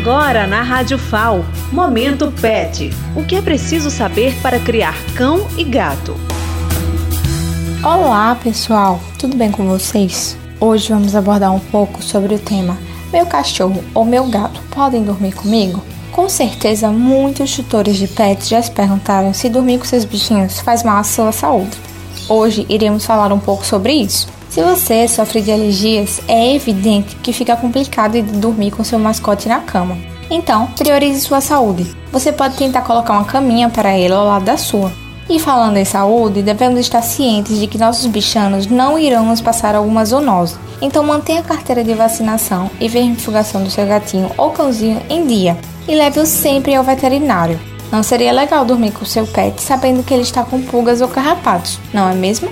Agora na Rádio FAO, Momento Pet. O que é preciso saber para criar cão e gato? Olá, pessoal. Tudo bem com vocês? Hoje vamos abordar um pouco sobre o tema Meu cachorro ou meu gato podem dormir comigo? Com certeza, muitos tutores de pets já se perguntaram se dormir com seus bichinhos faz mal à sua saúde. Hoje iremos falar um pouco sobre isso. Se você sofre de alergias, é evidente que fica complicado de dormir com seu mascote na cama. Então, priorize sua saúde. Você pode tentar colocar uma caminha para ele ao lado da sua. E falando em saúde, devemos estar cientes de que nossos bichanos não irão nos passar alguma zoonose. Então mantenha a carteira de vacinação e vermifugação do seu gatinho ou cãozinho em dia e leve-o sempre ao veterinário. Não seria legal dormir com seu pet sabendo que ele está com pulgas ou carrapatos, não é mesmo?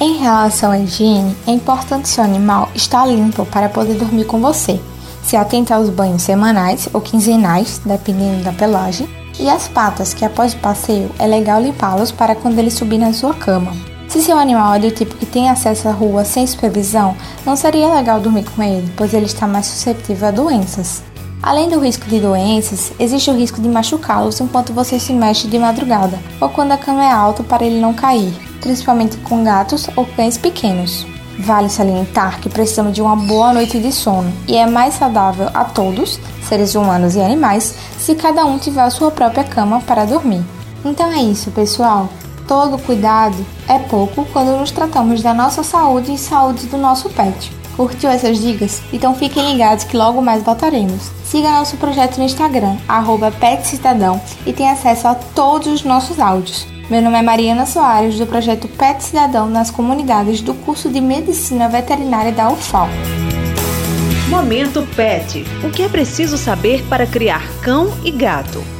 Em relação à higiene, é importante seu animal estar limpo para poder dormir com você. Se atenta aos banhos semanais ou quinzenais, dependendo da pelagem, e as patas, que após o passeio é legal limpá-los para quando ele subir na sua cama. Se seu animal é do tipo que tem acesso à rua sem supervisão, não seria legal dormir com ele, pois ele está mais suscetível a doenças. Além do risco de doenças, existe o risco de machucá-los enquanto você se mexe de madrugada ou quando a cama é alta para ele não cair principalmente com gatos ou cães pequenos. Vale salientar que precisamos de uma boa noite de sono e é mais saudável a todos, seres humanos e animais, se cada um tiver a sua própria cama para dormir. Então é isso, pessoal. Todo cuidado é pouco quando nos tratamos da nossa saúde e saúde do nosso pet. Curtiu essas dicas? Então fiquem ligados que logo mais voltaremos. Siga nosso projeto no Instagram, PetCitadão, e tenha acesso a todos os nossos áudios. Meu nome é Mariana Soares, do projeto Pet Cidadão nas comunidades do curso de Medicina Veterinária da UFAL. Momento Pet. O que é preciso saber para criar cão e gato?